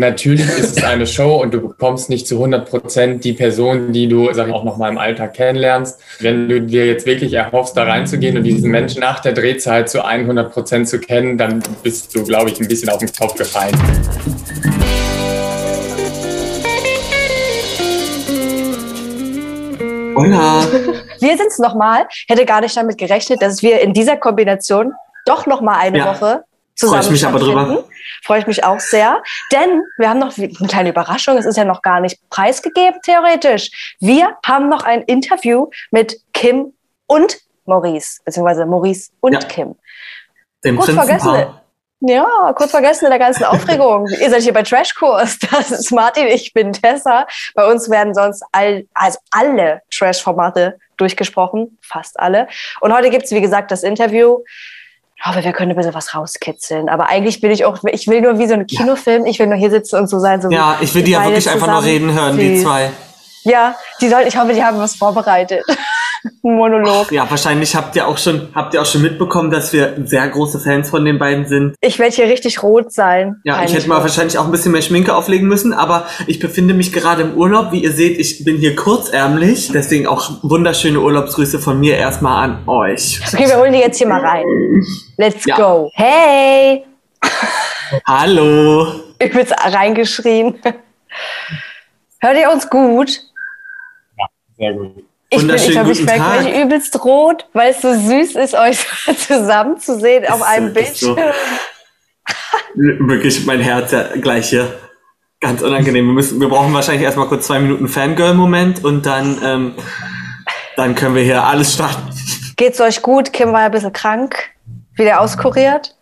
natürlich ist es eine Show und du bekommst nicht zu 100 Prozent die Person, die du, sag ich auch noch mal im Alltag kennenlernst. Wenn du dir jetzt wirklich erhoffst, da reinzugehen und diesen Menschen nach der Drehzeit zu 100 Prozent zu kennen, dann bist du, glaube ich, ein bisschen auf den Kopf gefallen. Hola. Wir sind es nochmal. Hätte gar nicht damit gerechnet, dass wir in dieser Kombination doch nochmal eine ja. Woche zusammen Freue ich mich aber drüber. Freue ich mich auch sehr. Denn wir haben noch eine kleine Überraschung. Es ist ja noch gar nicht preisgegeben, theoretisch. Wir haben noch ein Interview mit Kim und Maurice, beziehungsweise Maurice und ja. Kim. Dem Gut vergessen. Ja, kurz vergessen in der ganzen Aufregung. Ihr seid hier bei Trashkurs. Das ist Martin, ich bin Tessa. Bei uns werden sonst all, also alle Trash-Formate durchgesprochen, fast alle. Und heute gibt's wie gesagt, das Interview hoffe, wir können ein bisschen was rauskitzeln. Aber eigentlich bin ich auch, ich will nur wie so ein Kinofilm, ich will nur hier sitzen und so sein. So ja, ich will die ja wirklich einfach nur reden hören, Süß. die zwei. Ja, die sollten, ich hoffe, die haben was vorbereitet. Monolog. Ach, ja, wahrscheinlich habt ihr auch schon, habt ihr auch schon mitbekommen, dass wir sehr große Fans von den beiden sind. Ich werde hier richtig rot sein. Ja, ich hätte mal wahrscheinlich auch ein bisschen mehr Schminke auflegen müssen, aber ich befinde mich gerade im Urlaub. Wie ihr seht, ich bin hier kurzärmlich. Deswegen auch wunderschöne Urlaubsgrüße von mir erstmal an euch. Okay, wir holen die jetzt hier mal rein. Let's ja. go. Hey! Hallo! Ich bin reingeschrien. Hört ihr uns gut? Ja, sehr gut. Ich bin, ich glaube, ich merke mich übelst rot, weil es so süß ist, euch zusammen zu sehen auf einem Bildschirm. So. Wirklich mein Herz ja gleich hier. Ganz unangenehm. Wir, müssen, wir brauchen wahrscheinlich erstmal kurz zwei Minuten Fangirl-Moment und dann, ähm, dann können wir hier alles starten. Geht's euch gut? Kim war ja ein bisschen krank. Wieder auskuriert?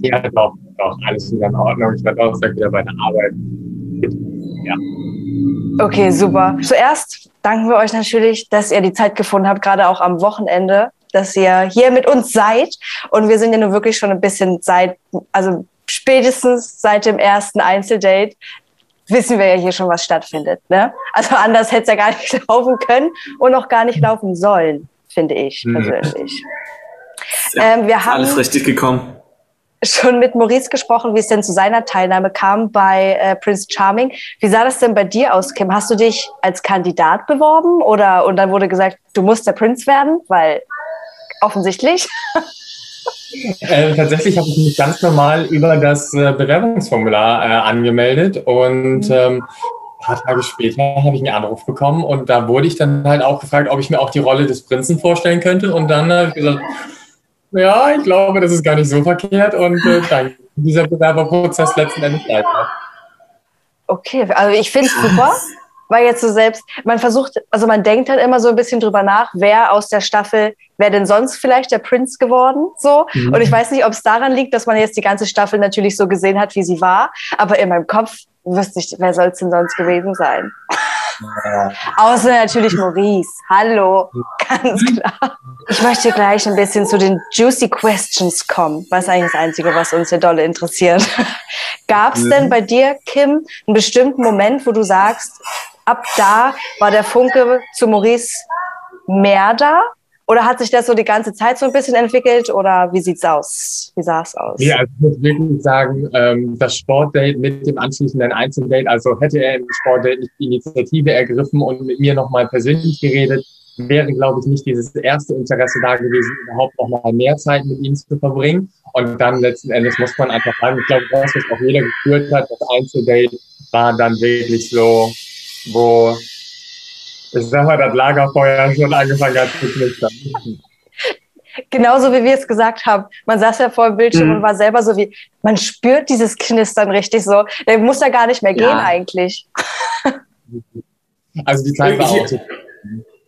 Ja, doch, doch. Alles wieder in Ordnung. Ich werde auch wieder bei der Arbeit. Ja. Okay, super. Zuerst danken wir euch natürlich, dass ihr die Zeit gefunden habt, gerade auch am Wochenende, dass ihr hier mit uns seid. Und wir sind ja nur wirklich schon ein bisschen seit, also spätestens seit dem ersten Einzeldate wissen wir ja hier schon, was stattfindet. Ne? Also anders hätte es ja gar nicht laufen können und auch gar nicht laufen sollen, finde ich mhm. persönlich. Ja, ähm, wir haben alles richtig gekommen schon mit Maurice gesprochen, wie es denn zu seiner Teilnahme kam bei äh, Prince Charming. Wie sah das denn bei dir aus, Kim? Hast du dich als Kandidat beworben oder und dann wurde gesagt, du musst der Prinz werden, weil offensichtlich? Äh, tatsächlich habe ich mich ganz normal über das äh, Bewerbungsformular äh, angemeldet und mhm. ähm, ein paar Tage später habe ich einen Anruf bekommen und da wurde ich dann halt auch gefragt, ob ich mir auch die Rolle des Prinzen vorstellen könnte und dann habe ich gesagt, ja, ich glaube, das ist gar nicht so verkehrt und äh, danke. Dieser Bewerberprozess letzten Endes weiter. Okay, also ich finde es super, weil jetzt so selbst, man versucht, also man denkt halt immer so ein bisschen drüber nach, wer aus der Staffel, wer denn sonst vielleicht der Prinz geworden, so. Mhm. Und ich weiß nicht, ob es daran liegt, dass man jetzt die ganze Staffel natürlich so gesehen hat, wie sie war, aber in meinem Kopf wüsste ich, wer soll es denn sonst gewesen sein? Außer natürlich Maurice. Hallo, ganz klar. Ich möchte gleich ein bisschen zu den Juicy Questions kommen. Was ist eigentlich das Einzige, was uns hier dolle interessiert? Gab es denn bei dir, Kim, einen bestimmten Moment, wo du sagst, ab da war der Funke zu Maurice mehr da? Oder hat sich das so die ganze Zeit so ein bisschen entwickelt oder wie sieht's aus? Wie sah es aus? Ja, also ich muss wirklich sagen, ähm, das Sportdate mit dem anschließenden Einzeldate, also hätte er im Sportdate nicht die Initiative ergriffen und mit mir nochmal persönlich geredet, wäre, glaube ich, nicht dieses erste Interesse da gewesen, überhaupt noch mal mehr Zeit mit ihm zu verbringen. Und dann letzten Endes muss man einfach sagen, ich glaube, das, was auch jeder geführt hat, das Einzeldate war dann wirklich so, wo ich sag mal, das Lagerfeuer schon angefangen hat zu knistern. Genauso wie wir es gesagt haben. Man saß ja vor dem Bildschirm mhm. und war selber so wie, man spürt dieses Knistern richtig so. Der muss ja gar nicht mehr gehen ja. eigentlich. Also die Zeit war auch so.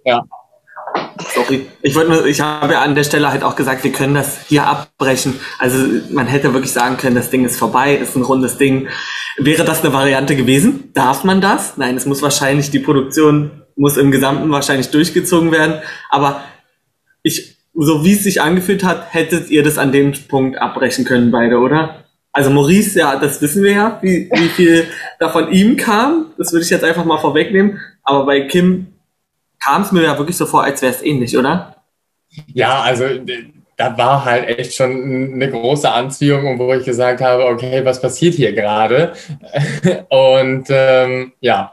Ja. Sorry. Ich wollte nur, ich habe ja an der Stelle halt auch gesagt, wir können das hier abbrechen. Also man hätte wirklich sagen können, das Ding ist vorbei, ist ein rundes Ding. Wäre das eine Variante gewesen? Darf man das? Nein, es muss wahrscheinlich die Produktion muss im Gesamten wahrscheinlich durchgezogen werden. Aber ich, so wie es sich angefühlt hat, hättet ihr das an dem Punkt abbrechen können, beide, oder? Also Maurice, ja, das wissen wir ja, wie, wie viel da von ihm kam. Das würde ich jetzt einfach mal vorwegnehmen. Aber bei Kim kam es mir ja wirklich so vor, als wäre es ähnlich, oder? Ja, also da war halt echt schon eine große Anziehung wo ich gesagt habe, okay, was passiert hier gerade? Und ähm, ja,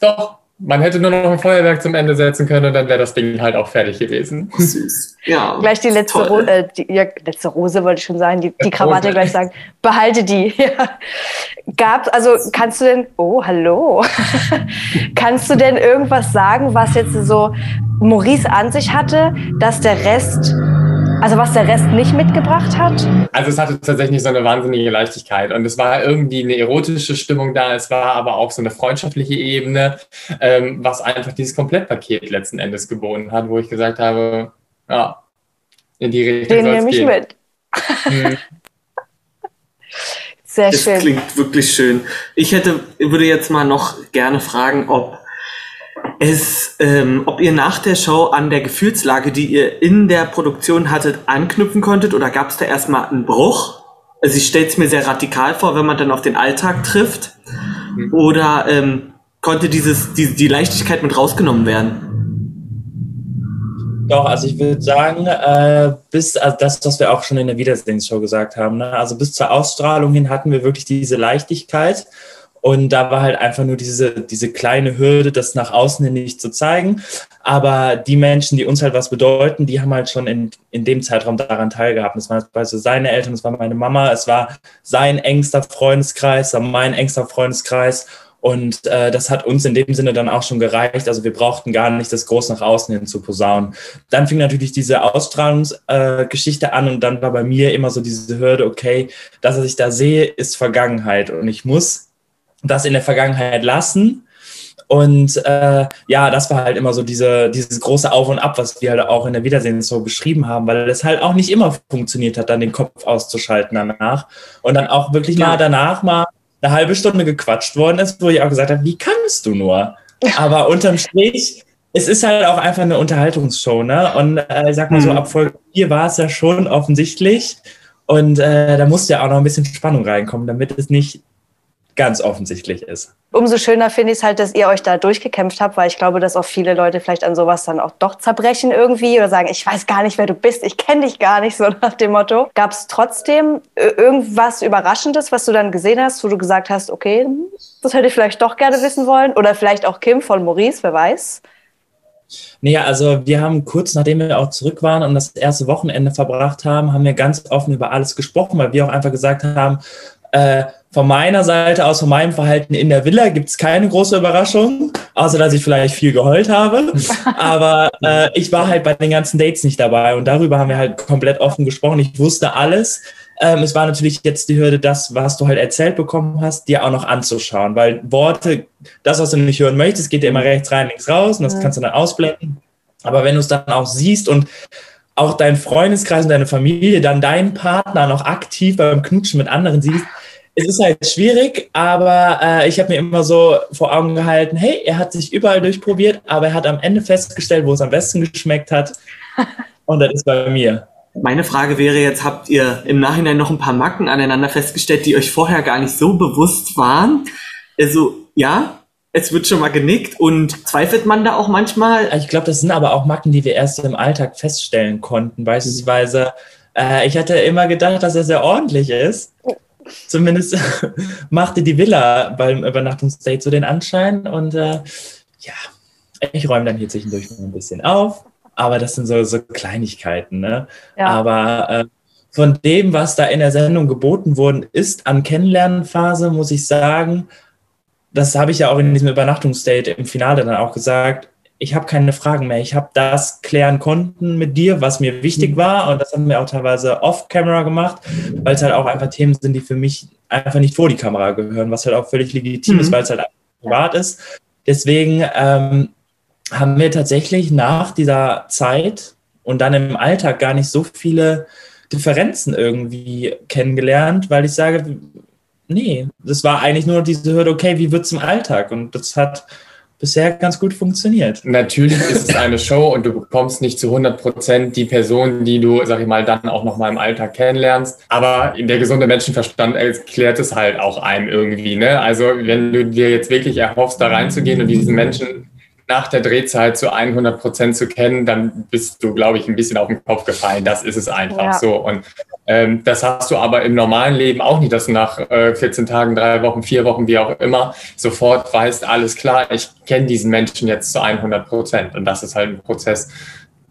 doch, man hätte nur noch ein Feuerwerk zum Ende setzen können und dann wäre das Ding halt auch fertig gewesen. Süß. Ja. Gleich die letzte, Ro äh, die, ja, letzte Rose wollte ich schon sagen, die, die Krawatte gleich sagen. Behalte die. Ja. Gab's, also kannst du denn, oh, hallo. kannst du denn irgendwas sagen, was jetzt so Maurice an sich hatte, dass der Rest also was der Rest nicht mitgebracht hat? Also es hatte tatsächlich so eine wahnsinnige Leichtigkeit und es war irgendwie eine erotische Stimmung da, es war aber auch so eine freundschaftliche Ebene, ähm, was einfach dieses Komplettpaket letzten Endes geboten hat, wo ich gesagt habe, ja, in die Richtung Den nehme ich gehen. mit. Hm. Sehr schön. Das klingt wirklich schön. Ich hätte, würde jetzt mal noch gerne fragen, ob es, ähm, ob ihr nach der Show an der Gefühlslage, die ihr in der Produktion hattet, anknüpfen konntet oder gab es da erstmal einen Bruch? Also ich stelle es mir sehr radikal vor, wenn man dann auf den Alltag trifft. Mhm. Oder ähm, konnte dieses, die, die Leichtigkeit mit rausgenommen werden? Doch, also ich würde sagen, äh, bis also das, was wir auch schon in der Wiedersehensshow gesagt haben, ne? also bis zur Ausstrahlung hin hatten wir wirklich diese Leichtigkeit und da war halt einfach nur diese, diese kleine Hürde, das nach außen hin nicht zu zeigen. Aber die Menschen, die uns halt was bedeuten, die haben halt schon in, in dem Zeitraum daran teilgehabt. Das waren also seine Eltern, das war meine Mama, es war sein engster Freundeskreis, mein engster Freundeskreis. Und äh, das hat uns in dem Sinne dann auch schon gereicht. Also wir brauchten gar nicht das groß nach außen hin zu posaunen. Dann fing natürlich diese Ausstrahlungsgeschichte äh, an und dann war bei mir immer so diese Hürde, okay, das, was ich da sehe, ist Vergangenheit. Und ich muss das in der Vergangenheit lassen. Und äh, ja, das war halt immer so diese, dieses große Auf und Ab, was wir halt auch in der Wiedersehen so beschrieben haben, weil es halt auch nicht immer funktioniert hat, dann den Kopf auszuschalten danach. Und dann auch wirklich mal danach mal eine halbe Stunde gequatscht worden ist, wo ich auch gesagt habe, wie kannst du nur? Aber unterm Strich, es ist halt auch einfach eine Unterhaltungsshow, ne? Und äh, ich sag mal so, mhm. ab Folge 4 war es ja schon offensichtlich. Und äh, da musste ja auch noch ein bisschen Spannung reinkommen, damit es nicht ganz offensichtlich ist. Umso schöner finde ich es halt, dass ihr euch da durchgekämpft habt, weil ich glaube, dass auch viele Leute vielleicht an sowas dann auch doch zerbrechen irgendwie oder sagen, ich weiß gar nicht, wer du bist, ich kenne dich gar nicht, so nach dem Motto. Gab es trotzdem irgendwas Überraschendes, was du dann gesehen hast, wo du gesagt hast, okay, das hätte ich vielleicht doch gerne wissen wollen? Oder vielleicht auch Kim von Maurice, wer weiß? Nee, also wir haben kurz nachdem wir auch zurück waren und das erste Wochenende verbracht haben, haben wir ganz offen über alles gesprochen, weil wir auch einfach gesagt haben, äh, von meiner Seite aus, von meinem Verhalten in der Villa gibt es keine große Überraschung, außer dass ich vielleicht viel geheult habe. Aber äh, ich war halt bei den ganzen Dates nicht dabei und darüber haben wir halt komplett offen gesprochen. Ich wusste alles. Ähm, es war natürlich jetzt die Hürde, das, was du halt erzählt bekommen hast, dir auch noch anzuschauen, weil Worte, das, was du nicht hören möchtest, geht dir immer rechts rein, links raus und das kannst du dann ausblenden. Aber wenn du es dann auch siehst und auch dein Freundeskreis und deine Familie, dann deinen Partner noch aktiv beim Knutschen mit anderen siehst, es ist halt schwierig, aber äh, ich habe mir immer so vor Augen gehalten, hey, er hat sich überall durchprobiert, aber er hat am Ende festgestellt, wo es am besten geschmeckt hat. Und das ist bei mir. Meine Frage wäre jetzt, habt ihr im Nachhinein noch ein paar Macken aneinander festgestellt, die euch vorher gar nicht so bewusst waren? Also, ja, es wird schon mal genickt und zweifelt man da auch manchmal? Ich glaube, das sind aber auch Macken, die wir erst im Alltag feststellen konnten. Beispielsweise, äh, ich hatte immer gedacht, dass er sehr ordentlich ist. Zumindest machte die Villa beim Übernachtungsdate so den Anschein. Und äh, ja, ich räume dann hier zwischendurch ein bisschen auf. Aber das sind so, so Kleinigkeiten. Ne? Ja. Aber äh, von dem, was da in der Sendung geboten worden ist an Kennenlernphase, muss ich sagen, das habe ich ja auch in diesem Übernachtungsdate im Finale dann auch gesagt, ich habe keine Fragen mehr. Ich habe das klären konnten mit dir, was mir wichtig mhm. war. Und das haben wir auch teilweise off-camera gemacht, weil es halt auch einfach Themen sind, die für mich einfach nicht vor die Kamera gehören, was halt auch völlig legitim mhm. ist, weil es halt privat ist. Deswegen ähm, haben wir tatsächlich nach dieser Zeit und dann im Alltag gar nicht so viele Differenzen irgendwie kennengelernt, weil ich sage, nee, das war eigentlich nur diese Hürde, okay, wie wird es im Alltag? Und das hat bisher ganz gut funktioniert. Natürlich ist es eine Show und du bekommst nicht zu 100 Prozent die Person, die du, sag ich mal, dann auch noch mal im Alltag kennenlernst. Aber der gesunde Menschenverstand erklärt es halt auch einem irgendwie. Ne? Also wenn du dir jetzt wirklich erhoffst, da reinzugehen und diesen Menschen nach der Drehzeit zu 100 Prozent zu kennen, dann bist du, glaube ich, ein bisschen auf den Kopf gefallen. Das ist es einfach ja. so. Und ähm, das hast du aber im normalen Leben auch nicht, dass du nach äh, 14 Tagen, drei Wochen, vier Wochen, wie auch immer, sofort weißt, alles klar, ich kenne diesen Menschen jetzt zu 100 Prozent. Und das ist halt ein Prozess,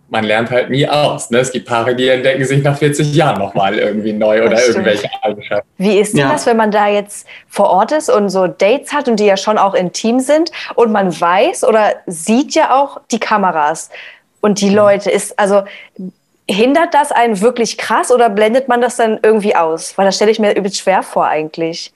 man lernt halt nie aus. Ne? Es gibt Paare, die entdecken sich nach 40 Jahren nochmal irgendwie neu oder irgendwelche Eigenschaften. Wie ist denn ja. das, wenn man da jetzt vor Ort ist und so Dates hat und die ja schon auch intim sind und man weiß oder sieht ja auch die Kameras und die. Leute? Ist also hindert das einen wirklich krass oder blendet man das dann irgendwie aus? Weil das stelle ich mir übelst schwer vor eigentlich.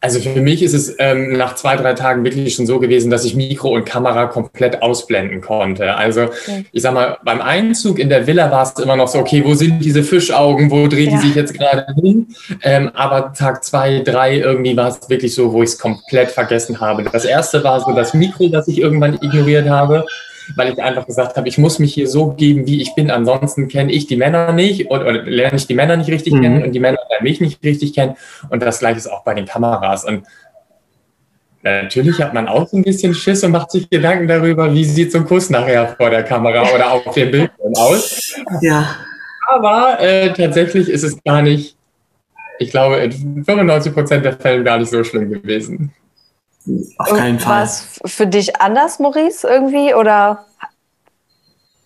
Also für mich ist es ähm, nach zwei, drei Tagen wirklich schon so gewesen, dass ich Mikro und Kamera komplett ausblenden konnte. Also okay. ich sag mal, beim Einzug in der Villa war es immer noch so, okay, wo sind diese Fischaugen, wo drehen ja. die sich jetzt gerade hin? Ähm, aber Tag zwei, drei irgendwie war es wirklich so, wo ich es komplett vergessen habe. Das erste war so das Mikro, das ich irgendwann ignoriert habe weil ich einfach gesagt habe, ich muss mich hier so geben, wie ich bin. Ansonsten kenne ich die Männer nicht und, oder lerne ich die Männer nicht richtig mhm. kennen und die Männer lernen mich nicht richtig kennen. Und das gleiche ist auch bei den Kameras. Und natürlich hat man auch so ein bisschen Schiss und macht sich Gedanken darüber, wie sieht so ein Kuss nachher vor der Kamera oder auf dem Bildschirm aus. Ja. Aber äh, tatsächlich ist es gar nicht, ich glaube, in 95 Prozent der Fälle gar nicht so schlimm gewesen. Auf keinen Fall. War es für dich anders, Maurice, irgendwie? Oder?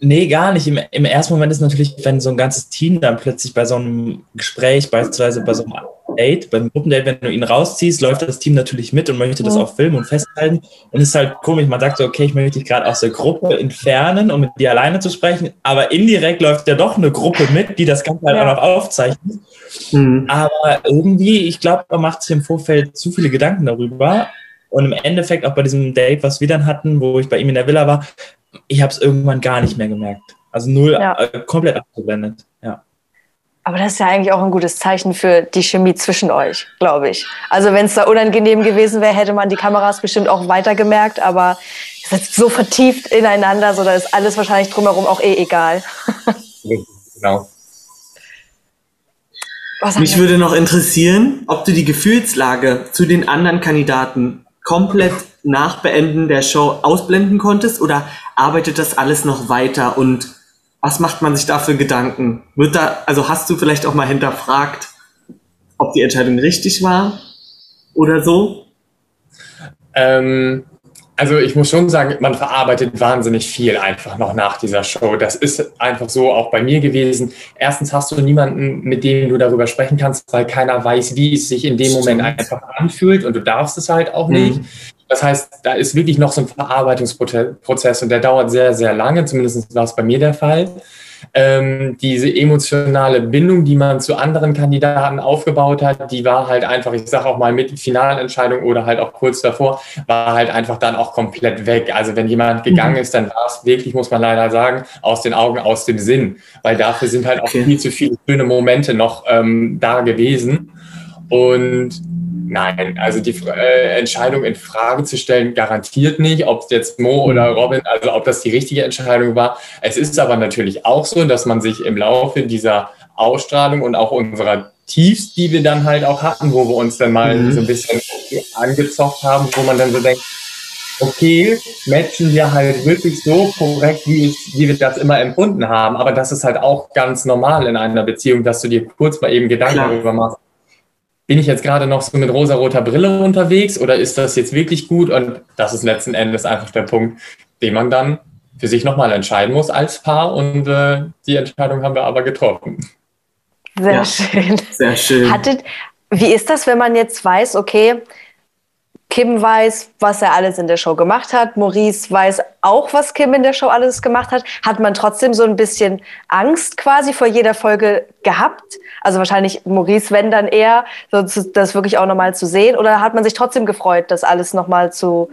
Nee, gar nicht. Im, Im, ersten Moment ist natürlich, wenn so ein ganzes Team dann plötzlich bei so einem Gespräch, beispielsweise bei so einem Date, beim Gruppendate, wenn du ihn rausziehst, läuft das Team natürlich mit und möchte das mhm. auch filmen und festhalten. Und es ist halt komisch, man sagt so, okay, ich möchte dich gerade aus der Gruppe entfernen, um mit dir alleine zu sprechen, aber indirekt läuft ja doch eine Gruppe mit, die das Ganze halt ja. auch noch aufzeichnet. Mhm. Aber irgendwie, ich glaube, man macht sich im Vorfeld zu viele Gedanken darüber und im Endeffekt auch bei diesem Date, was wir dann hatten, wo ich bei ihm in der Villa war, ich habe es irgendwann gar nicht mehr gemerkt. Also null, ja. äh, komplett abgeblendet. Ja. Aber das ist ja eigentlich auch ein gutes Zeichen für die Chemie zwischen euch, glaube ich. Also wenn es da unangenehm gewesen wäre, hätte man die Kameras bestimmt auch weiter gemerkt, aber ihr seid so vertieft ineinander, so da ist alles wahrscheinlich drumherum auch eh egal. genau. Mich würde noch interessieren, ob du die Gefühlslage zu den anderen Kandidaten komplett nach Beenden der Show ausblenden konntest oder arbeitet das alles noch weiter und was macht man sich da für Gedanken? Wird da, also hast du vielleicht auch mal hinterfragt, ob die Entscheidung richtig war oder so? Ähm, also ich muss schon sagen, man verarbeitet wahnsinnig viel einfach noch nach dieser Show. Das ist einfach so auch bei mir gewesen. Erstens hast du niemanden, mit dem du darüber sprechen kannst, weil keiner weiß, wie es sich in dem Moment einfach anfühlt und du darfst es halt auch nicht. Mhm. Das heißt, da ist wirklich noch so ein Verarbeitungsprozess und der dauert sehr, sehr lange. Zumindest war es bei mir der Fall ähm, diese emotionale Bindung, die man zu anderen Kandidaten aufgebaut hat, die war halt einfach, ich sage auch mal mit Finalentscheidung oder halt auch kurz davor, war halt einfach dann auch komplett weg. Also wenn jemand gegangen mhm. ist, dann war es wirklich, muss man leider sagen, aus den Augen, aus dem Sinn, weil dafür sind halt auch okay. viel zu viele schöne Momente noch ähm, da gewesen. Und Nein, also die äh, Entscheidung in Frage zu stellen, garantiert nicht, ob es jetzt Mo oder mhm. Robin, also ob das die richtige Entscheidung war. Es ist aber natürlich auch so, dass man sich im Laufe dieser Ausstrahlung und auch unserer Tiefs, die wir dann halt auch hatten, wo wir uns dann mal mhm. so ein bisschen angezockt haben, wo man dann so denkt, okay, matchen wir halt wirklich so korrekt, wie, es, wie wir das immer empfunden haben. Aber das ist halt auch ganz normal in einer Beziehung, dass du dir kurz mal eben Gedanken Klar. darüber machst, bin ich jetzt gerade noch so mit rosa-roter Brille unterwegs oder ist das jetzt wirklich gut? Und das ist letzten Endes einfach der Punkt, den man dann für sich nochmal entscheiden muss als Paar. Und äh, die Entscheidung haben wir aber getroffen. Sehr ja, schön. Sehr schön. Hattet, wie ist das, wenn man jetzt weiß, okay, Kim weiß, was er alles in der Show gemacht hat. Maurice weiß auch, was Kim in der Show alles gemacht hat. Hat man trotzdem so ein bisschen Angst quasi vor jeder Folge gehabt? Also wahrscheinlich Maurice, wenn dann eher, das wirklich auch nochmal zu sehen. Oder hat man sich trotzdem gefreut, das alles nochmal zu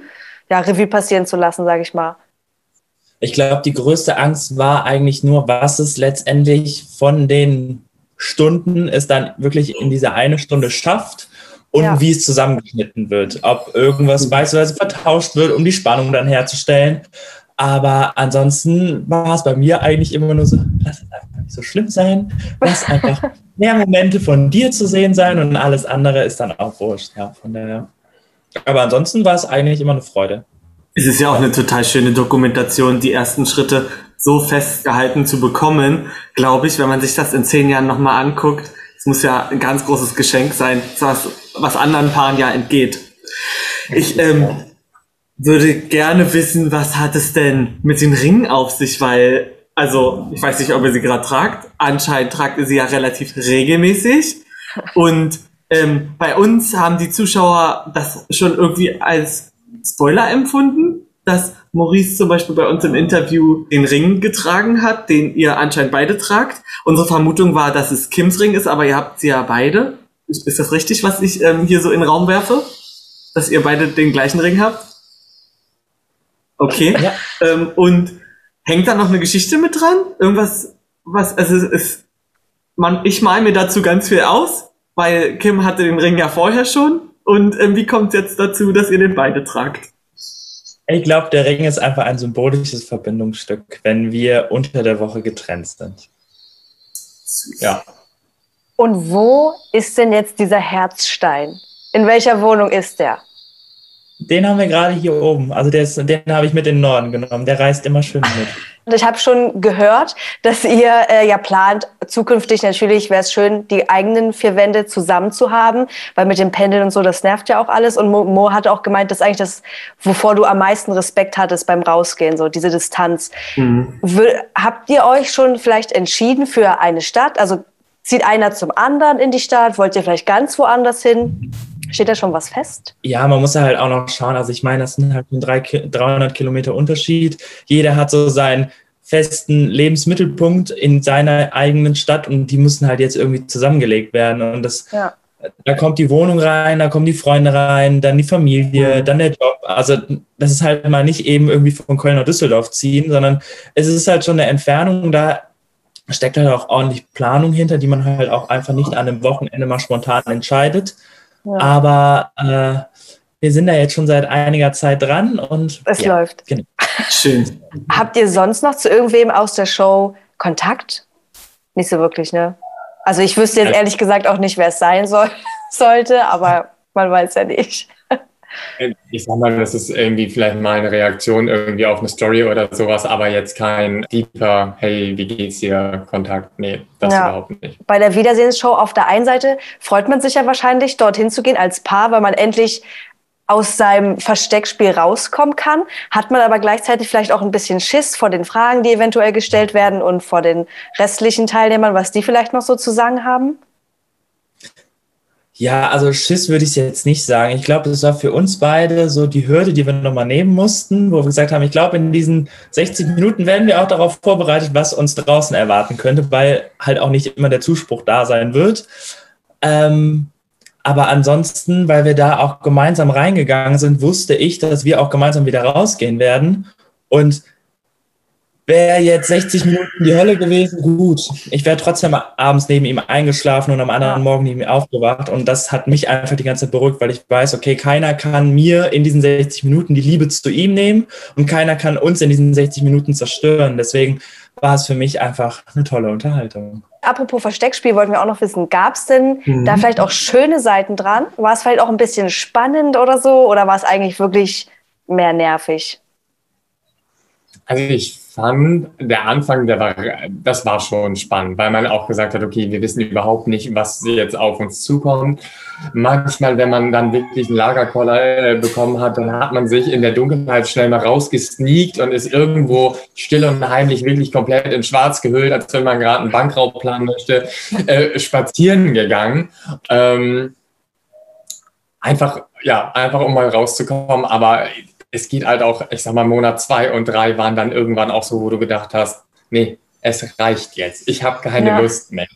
ja, Revue passieren zu lassen, sage ich mal? Ich glaube, die größte Angst war eigentlich nur, was es letztendlich von den Stunden es dann wirklich in diese eine Stunde schafft und ja. wie es zusammengeschnitten wird. Ob irgendwas beispielsweise vertauscht wird, um die Spannung dann herzustellen. Aber ansonsten war es bei mir eigentlich immer nur so, lass es einfach nicht so schlimm sein. Lass einfach mehr Momente von dir zu sehen sein und alles andere ist dann auch wurscht. Ja, von der, aber ansonsten war es eigentlich immer eine Freude. Es ist ja auch eine total schöne Dokumentation, die ersten Schritte so festgehalten zu bekommen, glaube ich, wenn man sich das in zehn Jahren nochmal anguckt. Es muss ja ein ganz großes Geschenk sein, was, was anderen Paaren ja entgeht. Ich ähm, würde gerne wissen, was hat es denn mit den Ringen auf sich, weil, also, ich weiß nicht, ob ihr sie gerade tragt. Anscheinend tragt ihr sie ja relativ regelmäßig. Und ähm, bei uns haben die Zuschauer das schon irgendwie als Spoiler empfunden, dass Maurice zum Beispiel bei uns im Interview den Ring getragen hat, den ihr anscheinend beide tragt. Unsere Vermutung war, dass es Kims Ring ist, aber ihr habt sie ja beide. Ist, ist das richtig, was ich ähm, hier so in den Raum werfe? Dass ihr beide den gleichen Ring habt? Okay. Ja. Ähm, und hängt da noch eine Geschichte mit dran? Irgendwas, was, also es ist, man, ich mal mir dazu ganz viel aus, weil Kim hatte den Ring ja vorher schon. Und ähm, wie kommt es jetzt dazu, dass ihr den beide tragt? Ich glaube, der Ring ist einfach ein symbolisches Verbindungsstück, wenn wir unter der Woche getrennt sind. Ja. Und wo ist denn jetzt dieser Herzstein? In welcher Wohnung ist der? Den haben wir gerade hier oben. Also ist, den habe ich mit in den Norden genommen. Der reist immer schön mit. Und ich habe schon gehört, dass ihr äh, ja plant, zukünftig natürlich wäre es schön, die eigenen vier Wände zusammen zu haben, weil mit dem Pendeln und so, das nervt ja auch alles. Und Mo, Mo hat auch gemeint, dass eigentlich das, wovor du am meisten Respekt hattest beim Rausgehen, so diese Distanz. Mhm. Habt ihr euch schon vielleicht entschieden für eine Stadt? Also zieht einer zum anderen in die Stadt? Wollt ihr vielleicht ganz woanders hin? Steht da schon was fest? Ja, man muss ja halt auch noch schauen. Also ich meine, das sind halt 300 Kilometer Unterschied. Jeder hat so seinen festen Lebensmittelpunkt in seiner eigenen Stadt und die müssen halt jetzt irgendwie zusammengelegt werden. Und das, ja. da kommt die Wohnung rein, da kommen die Freunde rein, dann die Familie, mhm. dann der Job. Also das ist halt mal nicht eben irgendwie von Köln nach Düsseldorf ziehen, sondern es ist halt schon eine Entfernung. Da steckt halt auch ordentlich Planung hinter, die man halt auch einfach nicht an einem Wochenende mal spontan entscheidet. Aber äh, wir sind da jetzt schon seit einiger Zeit dran und es ja, läuft. Genau. Schön. Habt ihr sonst noch zu irgendwem aus der Show Kontakt? Nicht so wirklich, ne? Also ich wüsste jetzt ehrlich gesagt auch nicht, wer es sein soll, sollte, aber man weiß ja nicht. Ich sag mal, das ist irgendwie vielleicht mal eine Reaktion irgendwie auf eine Story oder sowas, aber jetzt kein deeper, hey, wie geht's dir, Kontakt. Nee, das ja. überhaupt nicht. Bei der Wiedersehensshow auf der einen Seite freut man sich ja wahrscheinlich, dorthin zu gehen als Paar, weil man endlich aus seinem Versteckspiel rauskommen kann, hat man aber gleichzeitig vielleicht auch ein bisschen Schiss vor den Fragen, die eventuell gestellt werden und vor den restlichen Teilnehmern, was die vielleicht noch so zu sagen haben? Ja, also Schiss würde ich jetzt nicht sagen. Ich glaube, das war für uns beide so die Hürde, die wir nochmal nehmen mussten, wo wir gesagt haben, ich glaube, in diesen 60 Minuten werden wir auch darauf vorbereitet, was uns draußen erwarten könnte, weil halt auch nicht immer der Zuspruch da sein wird. Ähm, aber ansonsten, weil wir da auch gemeinsam reingegangen sind, wusste ich, dass wir auch gemeinsam wieder rausgehen werden. Und Wäre jetzt 60 Minuten die Hölle gewesen, gut. Ich wäre trotzdem abends neben ihm eingeschlafen und am anderen Morgen neben ihm aufgewacht. Und das hat mich einfach die ganze Zeit beruhigt, weil ich weiß, okay, keiner kann mir in diesen 60 Minuten die Liebe zu ihm nehmen und keiner kann uns in diesen 60 Minuten zerstören. Deswegen war es für mich einfach eine tolle Unterhaltung. Apropos Versteckspiel wollten wir auch noch wissen, gab es denn mhm. da vielleicht auch schöne Seiten dran? War es vielleicht auch ein bisschen spannend oder so? Oder war es eigentlich wirklich mehr nervig? Also ich fand, der Anfang, der war, das war schon spannend, weil man auch gesagt hat, okay, wir wissen überhaupt nicht, was jetzt auf uns zukommt. Manchmal, wenn man dann wirklich einen Lagerkoller äh, bekommen hat, dann hat man sich in der Dunkelheit schnell mal rausgesneakt und ist irgendwo still und heimlich wirklich komplett in Schwarz gehüllt, als wenn man gerade einen Bankraub planen möchte, äh, spazieren gegangen. Ähm, einfach, ja, einfach um mal rauszukommen, aber es geht halt auch, ich sag mal, Monat zwei und drei waren dann irgendwann auch so, wo du gedacht hast, nee, es reicht jetzt. Ich habe keine ja. Lust mehr.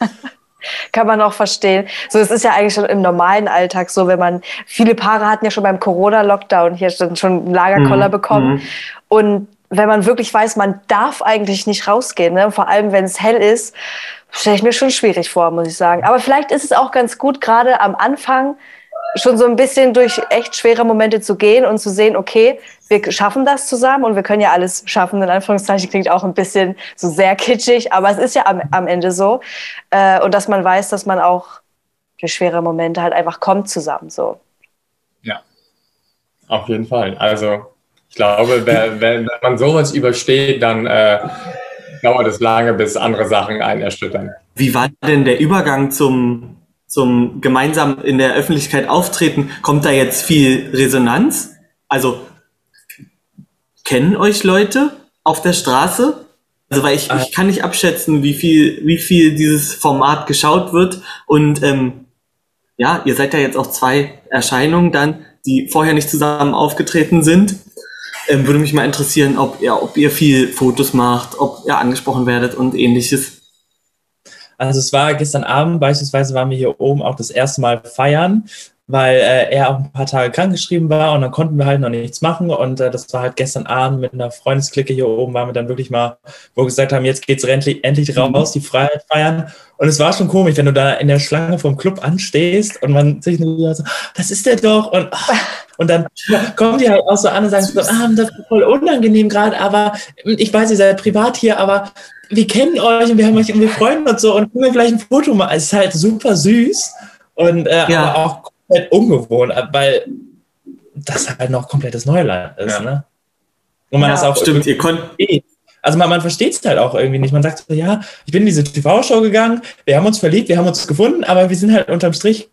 Kann man auch verstehen. So, es ist ja eigentlich schon im normalen Alltag so, wenn man, viele Paare hatten ja schon beim Corona-Lockdown hier schon, schon einen Lagerkoller mhm. bekommen. Mhm. Und wenn man wirklich weiß, man darf eigentlich nicht rausgehen, ne? vor allem wenn es hell ist, stelle ich mir schon schwierig vor, muss ich sagen. Aber vielleicht ist es auch ganz gut, gerade am Anfang schon so ein bisschen durch echt schwere Momente zu gehen und zu sehen, okay, wir schaffen das zusammen und wir können ja alles schaffen. In Anführungszeichen klingt auch ein bisschen so sehr kitschig, aber es ist ja am, am Ende so. Äh, und dass man weiß, dass man auch durch schwere Momente halt einfach kommt zusammen. So. Ja, auf jeden Fall. Also glaube, wenn, wenn man sowas übersteht, dann äh, dauert es lange, bis andere Sachen einen erschüttern. Wie war denn der Übergang zum, zum gemeinsam in der Öffentlichkeit auftreten? Kommt da jetzt viel Resonanz? Also kennen euch Leute auf der Straße? Also weil ich, ich kann nicht abschätzen, wie viel, wie viel dieses Format geschaut wird. Und ähm, ja, ihr seid ja jetzt auch zwei Erscheinungen dann, die vorher nicht zusammen aufgetreten sind. Ähm, würde mich mal interessieren, ob, ja, ob ihr viel Fotos macht, ob ihr angesprochen werdet und ähnliches. Also es war gestern Abend beispielsweise waren wir hier oben auch das erste Mal feiern weil äh, er auch ein paar Tage krankgeschrieben war und dann konnten wir halt noch nichts machen und äh, das war halt gestern Abend mit einer Freundesklicke hier oben, waren wir dann wirklich mal, wo wir gesagt haben, jetzt geht's endlich, endlich mhm. raus, die Freiheit feiern und es war schon komisch, wenn du da in der Schlange vom Club anstehst und man sich nur so, das ist der doch und und dann kommen die halt auch so an und sagen so, ah, das ist voll unangenehm gerade, aber ich weiß, ihr seid privat hier, aber wir kennen euch und wir haben euch und wir freuen uns so und können wir vielleicht ein Foto machen. Es ist halt super süß und äh, ja. aber auch komplett ungewohnt, weil das halt noch komplettes Neuland ist. Ja. Ne? Und man ja, das auch stimmt, ihr konnt. Also man, man versteht es halt auch irgendwie nicht. Man sagt so, ja, ich bin in diese TV-Show gegangen, wir haben uns verliebt, wir haben uns gefunden, aber wir sind halt unterm Strich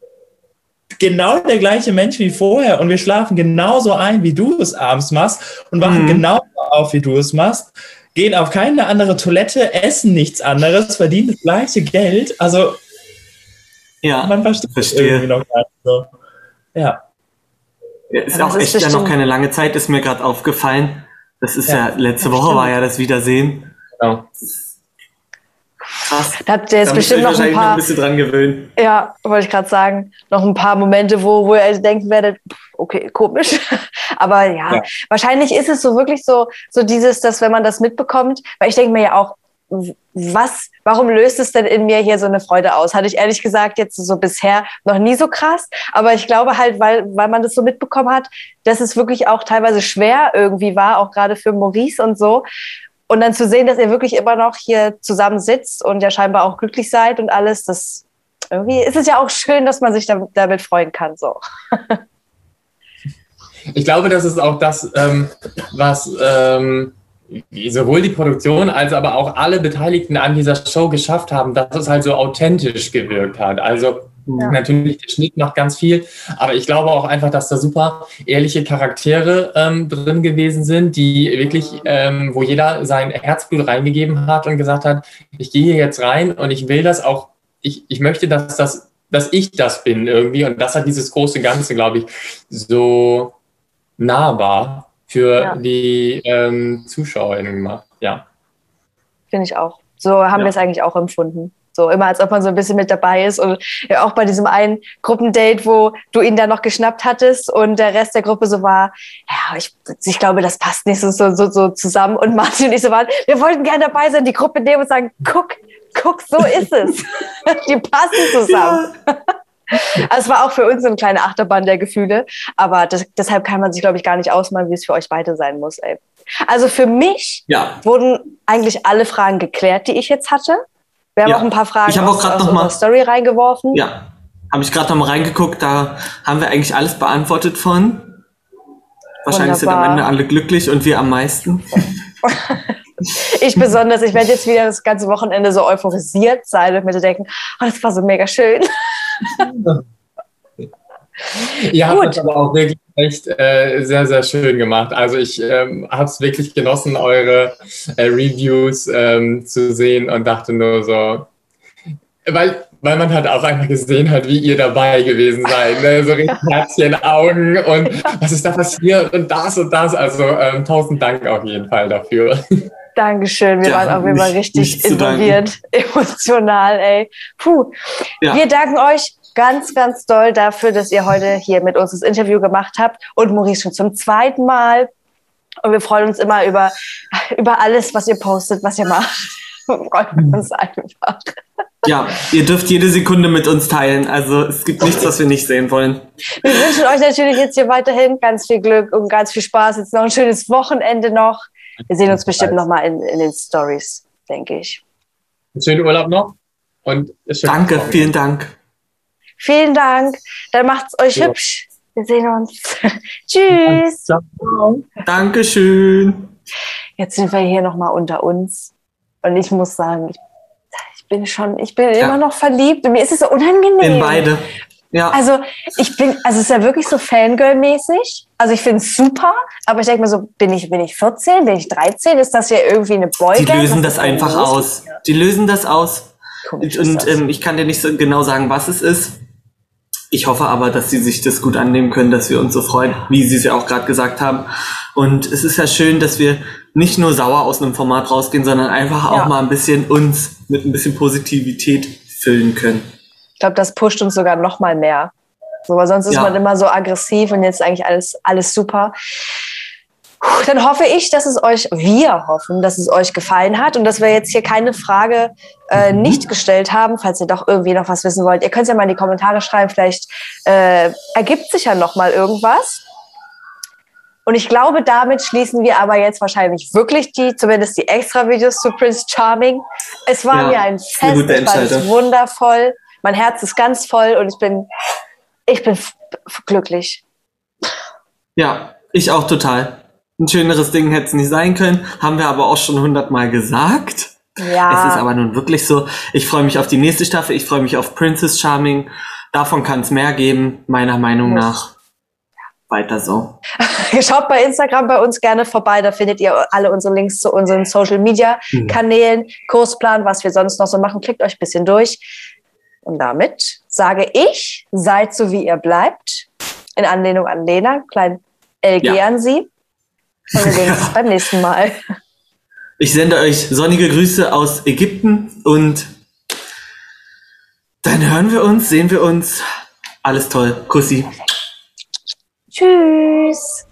genau der gleiche Mensch wie vorher und wir schlafen genauso ein, wie du es abends machst und wachen mhm. genauso auf, wie du es machst, gehen auf keine andere Toilette, essen nichts anderes, verdienen das gleiche Geld. Also ja, man versteht verstehe. irgendwie noch gar nicht so. Ja. ja ist auch echt ja noch keine lange Zeit, ist mir gerade aufgefallen. Das ist ja, ja letzte Woche stimmt. war ja das Wiedersehen. Genau. Krass. Da habt ihr jetzt da bestimmt noch ein paar. Noch ein bisschen dran gewöhnen. Ja, wollte ich gerade sagen. Noch ein paar Momente, wo, wo ihr denken werdet, okay, komisch. Aber ja, ja, wahrscheinlich ist es so wirklich so, so dieses, dass wenn man das mitbekommt, weil ich denke mir ja auch, was, warum löst es denn in mir hier so eine Freude aus? Hatte ich ehrlich gesagt jetzt so bisher noch nie so krass. Aber ich glaube halt, weil, weil man das so mitbekommen hat, dass es wirklich auch teilweise schwer irgendwie war, auch gerade für Maurice und so. Und dann zu sehen, dass ihr wirklich immer noch hier zusammen sitzt und ja scheinbar auch glücklich seid und alles, das irgendwie ist es ja auch schön, dass man sich damit freuen kann, so. Ich glaube, das ist auch das, ähm, was ähm, sowohl die Produktion als aber auch alle Beteiligten an dieser Show geschafft haben, dass es halt so authentisch gewirkt hat. Also ja. natürlich der Schnitt noch ganz viel, aber ich glaube auch einfach, dass da super ehrliche Charaktere ähm, drin gewesen sind, die wirklich, ähm, wo jeder sein Herzblut reingegeben hat und gesagt hat, ich gehe hier jetzt rein und ich will das auch, ich, ich möchte, dass das, dass ich das bin irgendwie und das hat dieses große Ganze, glaube ich, so nahbar für ja. die ähm, ZuschauerInnen gemacht. Ja. Finde ich auch. So haben ja. wir es eigentlich auch empfunden. So immer, als ob man so ein bisschen mit dabei ist. Und ja, auch bei diesem einen Gruppendate, wo du ihn dann noch geschnappt hattest und der Rest der Gruppe so war, ja, ich, ich glaube, das passt nicht so, so, so, so zusammen. Und Martin und ich so waren, wir wollten gerne dabei sein, die Gruppe nehmen und sagen, guck, guck, so ist es. die passen zusammen. Ja. Also es war auch für uns eine kleine Achterbahn der Gefühle, aber das, deshalb kann man sich, glaube ich, gar nicht ausmalen, wie es für euch beide sein muss. Ey. Also für mich ja. wurden eigentlich alle Fragen geklärt, die ich jetzt hatte. Wir haben ja. auch ein paar Fragen ich aus, auch aus noch mal, Story reingeworfen. Ja, habe ich gerade noch mal reingeguckt, da haben wir eigentlich alles beantwortet von. Wahrscheinlich Wunderbar. sind am Ende alle glücklich und wir am meisten. ich besonders, ich werde jetzt wieder das ganze Wochenende so euphorisiert sein und mir denken, oh, das war so mega schön. Ihr habt es aber auch wirklich echt äh, sehr, sehr schön gemacht. Also ich ähm, habe es wirklich genossen, eure äh, Reviews ähm, zu sehen und dachte nur so, weil, weil man halt auch einfach gesehen hat, wie ihr dabei gewesen seid. Ne? So richtig Herzchen, Augen und was ist da passiert und das und das. Also ähm, tausend Dank auf jeden Fall dafür. Dankeschön. Wir ja, waren auf jeden Fall richtig involviert, emotional, ey. Puh. Ja. Wir danken euch ganz, ganz doll dafür, dass ihr heute hier mit uns das Interview gemacht habt und Maurice schon zum zweiten Mal. Und wir freuen uns immer über, über alles, was ihr postet, was ihr macht. Wir freuen uns einfach. Ja, ihr dürft jede Sekunde mit uns teilen. Also es gibt nichts, was wir nicht sehen wollen. Wir wünschen euch natürlich jetzt hier weiterhin ganz viel Glück und ganz viel Spaß. Jetzt noch ein schönes Wochenende noch. Wir sehen uns bestimmt nochmal in, in den Stories, denke ich. Einen schönen Urlaub noch. Und Danke, vielen Dank. Vielen Dank. Dann macht's euch ja. hübsch. Wir sehen uns. Tschüss. Ciao. Dankeschön. Jetzt sind wir hier nochmal unter uns. Und ich muss sagen, ich, ich bin schon, ich bin Ja. immer noch verliebt. Und mir ist es so unangenehm. In beide. Ja. Also ich bin, also es ist ja wirklich so Fangirl-mäßig. Also ich finde es super, aber ich denke mir so, bin ich, bin ich 14, bin ich 13? Ist das hier irgendwie eine Boyband? Die lösen das denn einfach aus. Die lösen das aus. Komisch Und das. ähm, ich kann dir nicht so genau sagen, was es ist. Ich hoffe aber, dass sie sich das gut annehmen können, dass wir uns so freuen, wie sie es ja auch gerade gesagt haben. Und es ist ja schön, dass wir nicht nur sauer aus einem Format rausgehen, sondern einfach auch Ja. mal ein bisschen uns mit ein bisschen Positivität füllen können. Ich glaube, das pusht uns sogar noch mal mehr. So, weil sonst ist Ja. man immer so aggressiv und jetzt ist eigentlich alles, alles super. Puh, Dann hoffe ich, dass es euch, wir hoffen, dass es euch gefallen hat und dass wir jetzt hier keine Frage äh, Mhm. nicht gestellt haben, falls ihr doch irgendwie noch was wissen wollt. Ihr könnt es ja mal in die Kommentare schreiben, vielleicht äh, ergibt sich ja noch mal irgendwas. Und ich glaube, damit schließen wir aber jetzt wahrscheinlich wirklich die, zumindest die Extra-Videos zu Prince Charming. Es war Ja, mir ein ist Fest, ich fand es wundervoll. Mein Herz ist ganz voll und ich bin, ich bin glücklich. Ja, ich auch total. Ein schöneres Ding hätte es nicht sein können, haben wir aber auch schon hundertmal gesagt. Ja, Es ist aber nun wirklich so. Ich freue mich auf die nächste Staffel. Ich freue mich auf Princess Charming. Davon kann es mehr geben, meiner Meinung Muss. nach. Weiter so. schaut bei Instagram bei uns gerne vorbei. Da findet ihr alle unsere Links zu unseren Social Media Mhm. Kanälen, Kursplan, was wir sonst noch so machen. Klickt euch ein bisschen durch. Und damit sage ich, seid so wie ihr bleibt. In Anlehnung an Lena, klein LG Ja. an sie. Und wir sehen uns beim nächsten Mal. Ich sende euch sonnige Grüße aus Ägypten und dann hören wir uns, sehen wir uns. Alles toll. Kussi. Tschüss.